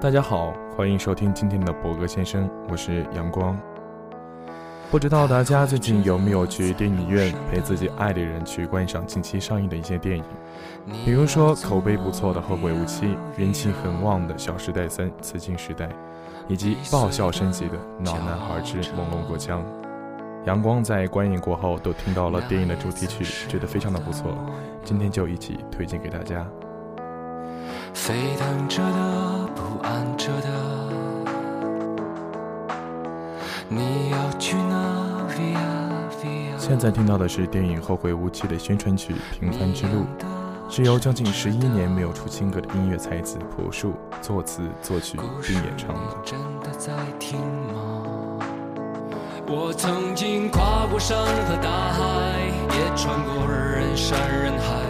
大家好，欢迎收听今天的博格先生，我是阳光。不知道大家最近有没有去电影院陪自己爱的人去观赏近期上映的一些电影？比如说口碑不错的《后会无期》，人气很旺的《小时代三：紫禁时代》，以及爆笑升级的《老男孩之猛龙过江》。阳光在观影过后都听到了电影的主题曲，觉得非常的不错，今天就一起推荐给大家。沸腾着的，不安着的，你要去哪现在听到的是电影《后会无期》的宣传曲《平凡之路》，是由将近十一年没有出新歌的音乐才子朴树作词作曲并演唱的。我曾经跨过山和大海，也穿过人山人海。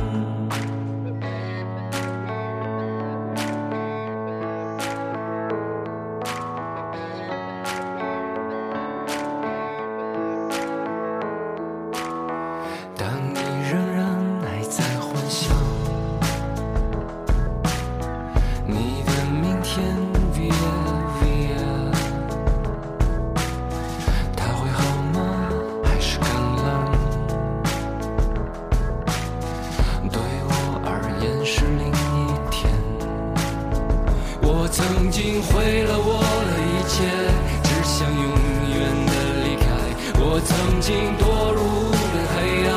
曾经堕入了黑暗，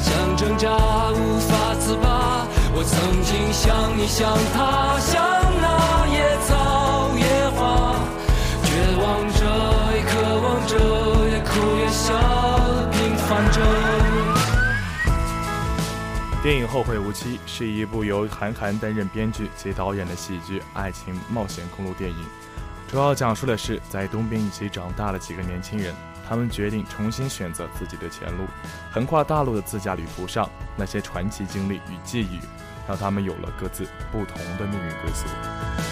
想挣扎无法自拔。我曾经像你像他，像那野草野花，绝望着也渴望着，也哭也笑，平凡着。电影《后会无期》是一部由韩寒担任编剧及导演的喜剧爱情冒险公路电影，主要讲述的是在东边一起长大的几个年轻人，他们决定重新选择自己的前路，横跨大陆的自驾旅途上那些传奇经历与际遇。让他们有了各自不同的命运归宿。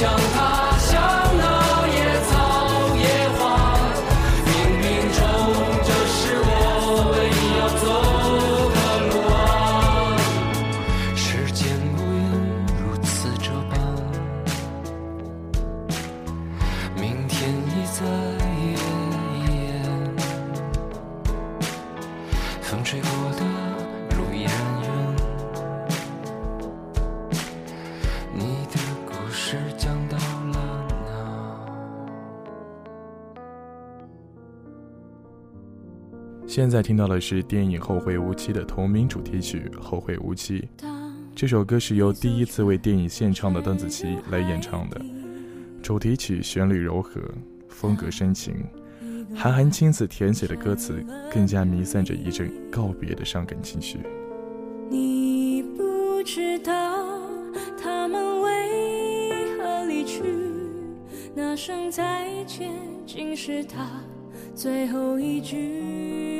像你，像他，像那野草野花。冥冥中，这是我唯一要走的路啊。时间无言，如此这般，明天已在眼风吹过的。现在听到的是电影《后会无期》的同名主题曲《后会无期》。这首歌是由第一次为电影献唱的邓紫棋来演唱的，主题曲旋律柔和，风格深情，韩寒亲自填写的歌词更加弥散着一阵告别的伤感情绪。你不知道他们为何离去，那声再见竟是他最后一句。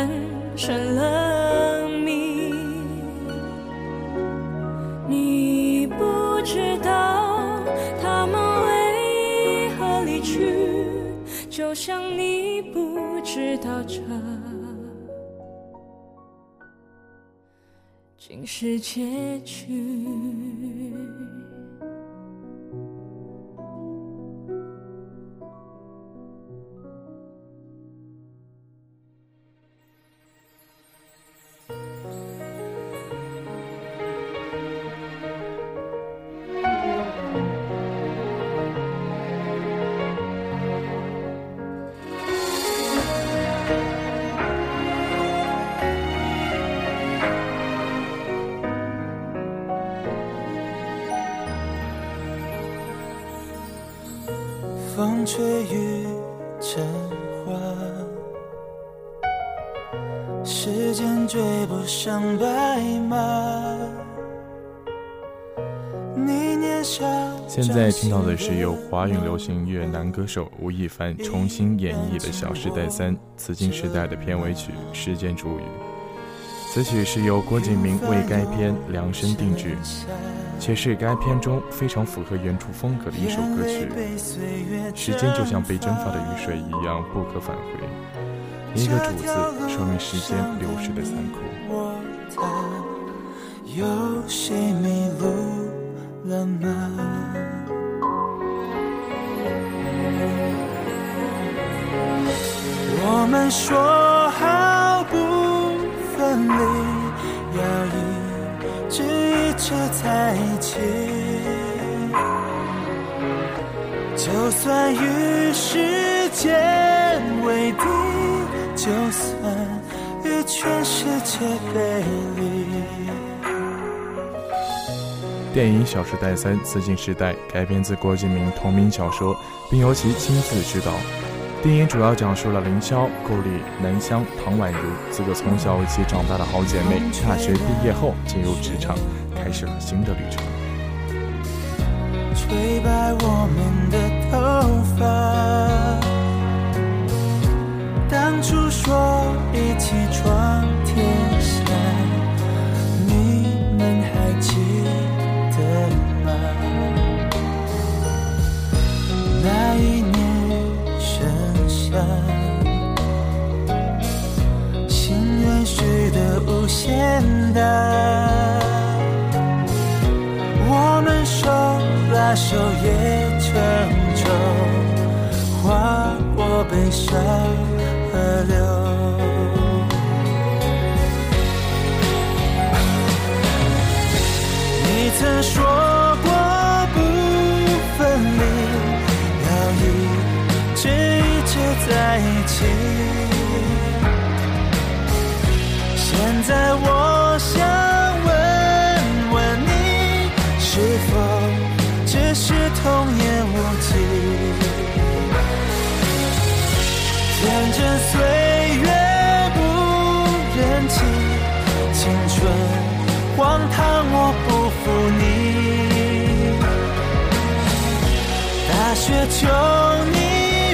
成了谜你不知道他们为何离去就像你不知道这竟是结局。风吹雨成花，时间追不上白马。现在听到的是由华语流行乐男歌手吴亦凡重新演绎的《小时代三：紫金时代》的片尾曲《时间煮雨》。此曲是由郭敬明为该片量身定制。且是该片中非常符合原著风格的一首歌曲。时间就像被蒸发的雨水一样不可返回，一个“主”字说明时间流逝的残酷。有谁迷路了吗？我们说好不分离，要一直。这在一起，就算与时间为敌，就算与全世界背离。电影《小时代三：紫禁时代》改编自郭敬明同名小说，并由其亲自执导。电影主要讲述了凌霄、顾里、南湘、唐宛如四个从小一起长大的好姐妹，大学毕业后进入职场，开始了新的旅程。吹白我们的头发，当初说一起闯天下，昼夜成舟，划过悲伤河流。你曾说过不分离，要一直一直在一起。现在我想。童言无忌？天真岁月不忍欺，青春荒唐我不负你。大雪求你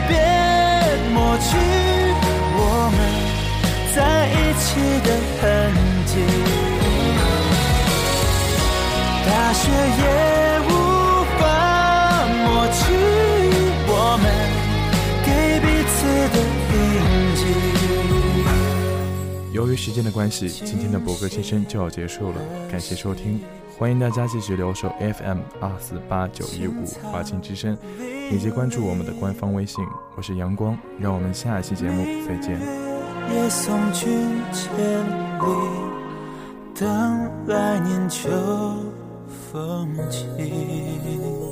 别抹。去我们在一起的痕迹，大雪也由于时间的关系，今天的博格先生就要结束了，感谢收听，欢迎大家继续留守 FM 二四八九一五华清之声。以及关注我们的官方微信，我是阳光，让我们下一期节目再见。也送君千里，等来年秋风起。